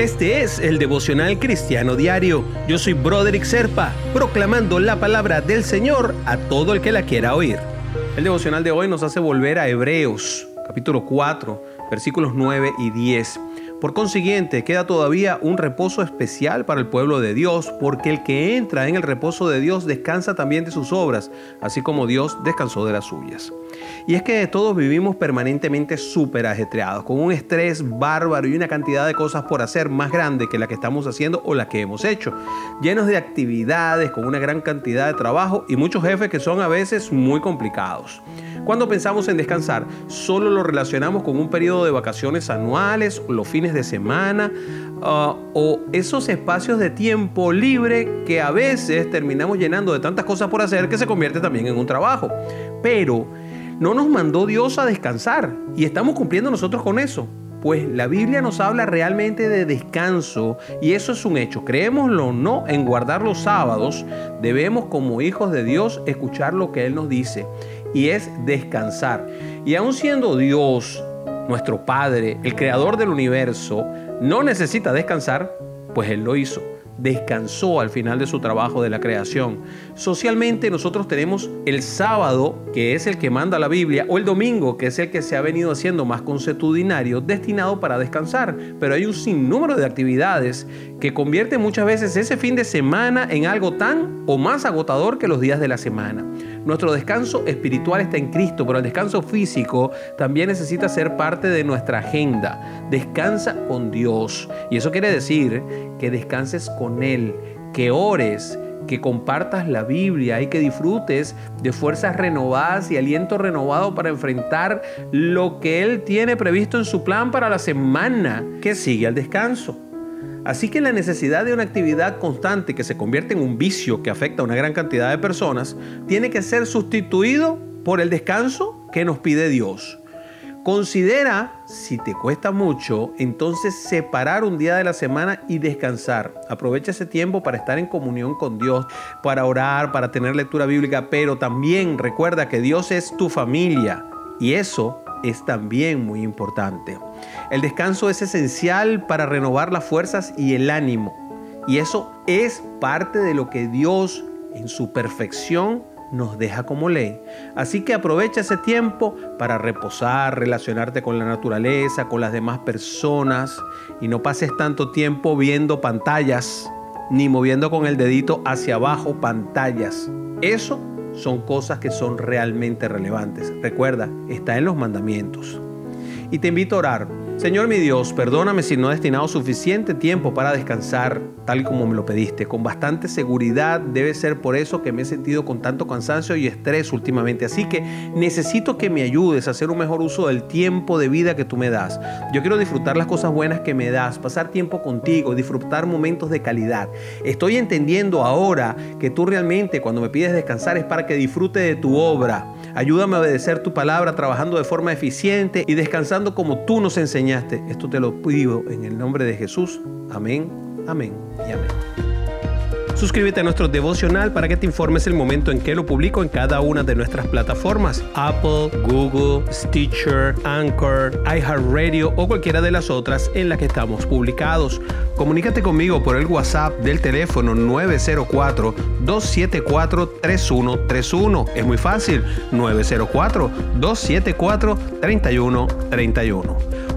Este es el devocional cristiano diario. Yo soy Broderick Serpa, proclamando la palabra del Señor a todo el que la quiera oír. El devocional de hoy nos hace volver a Hebreos, capítulo 4, versículos 9 y 10. Por consiguiente, queda todavía un reposo especial para el pueblo de Dios, porque el que entra en el reposo de Dios descansa también de sus obras, así como Dios descansó de las suyas. Y es que todos vivimos permanentemente súper ajetreados, con un estrés bárbaro y una cantidad de cosas por hacer más grande que la que estamos haciendo o la que hemos hecho, llenos de actividades, con una gran cantidad de trabajo y muchos jefes que son a veces muy complicados. Cuando pensamos en descansar, solo lo relacionamos con un periodo de vacaciones anuales, los fines de semana ah, o esos espacios de tiempo libre que a veces terminamos llenando de tantas cosas por hacer que se convierte también en un trabajo. Pero no nos mandó Dios a descansar y estamos cumpliendo nosotros con eso. Pues la Biblia nos habla realmente de descanso y eso es un hecho. Creémoslo o no en guardar los sábados, debemos como hijos de Dios escuchar lo que Él nos dice y es descansar. Y aun siendo Dios, nuestro Padre, el creador del universo, no necesita descansar, pues Él lo hizo descansó al final de su trabajo de la creación. Socialmente nosotros tenemos el sábado, que es el que manda la Biblia, o el domingo, que es el que se ha venido haciendo más consuetudinario, destinado para descansar. Pero hay un sinnúmero de actividades que convierten muchas veces ese fin de semana en algo tan o más agotador que los días de la semana. Nuestro descanso espiritual está en Cristo, pero el descanso físico también necesita ser parte de nuestra agenda. Descansa con Dios. Y eso quiere decir que descanses con Él, que ores, que compartas la Biblia y que disfrutes de fuerzas renovadas y aliento renovado para enfrentar lo que Él tiene previsto en su plan para la semana que sigue al descanso. Así que la necesidad de una actividad constante que se convierte en un vicio que afecta a una gran cantidad de personas tiene que ser sustituido por el descanso que nos pide Dios. Considera, si te cuesta mucho, entonces separar un día de la semana y descansar. Aprovecha ese tiempo para estar en comunión con Dios, para orar, para tener lectura bíblica, pero también recuerda que Dios es tu familia y eso es también muy importante. El descanso es esencial para renovar las fuerzas y el ánimo. Y eso es parte de lo que Dios en su perfección nos deja como ley. Así que aprovecha ese tiempo para reposar, relacionarte con la naturaleza, con las demás personas y no pases tanto tiempo viendo pantallas ni moviendo con el dedito hacia abajo pantallas. Eso son cosas que son realmente relevantes. Recuerda, está en los mandamientos. Y te invito a orar Señor mi Dios, perdóname si no he destinado suficiente tiempo para descansar tal como me lo pediste. Con bastante seguridad debe ser por eso que me he sentido con tanto cansancio y estrés últimamente. Así que necesito que me ayudes a hacer un mejor uso del tiempo de vida que tú me das. Yo quiero disfrutar las cosas buenas que me das, pasar tiempo contigo, disfrutar momentos de calidad. Estoy entendiendo ahora que tú realmente cuando me pides descansar es para que disfrute de tu obra. Ayúdame a obedecer tu palabra trabajando de forma eficiente y descansando como tú nos esto te lo pido en el nombre de Jesús. Amén, amén y amén. Suscríbete a nuestro devocional para que te informes el momento en que lo publico en cada una de nuestras plataformas: Apple, Google, Stitcher, Anchor, iHeartRadio o cualquiera de las otras en las que estamos publicados. Comunícate conmigo por el WhatsApp del teléfono 904-274-3131. Es muy fácil: 904-274-3131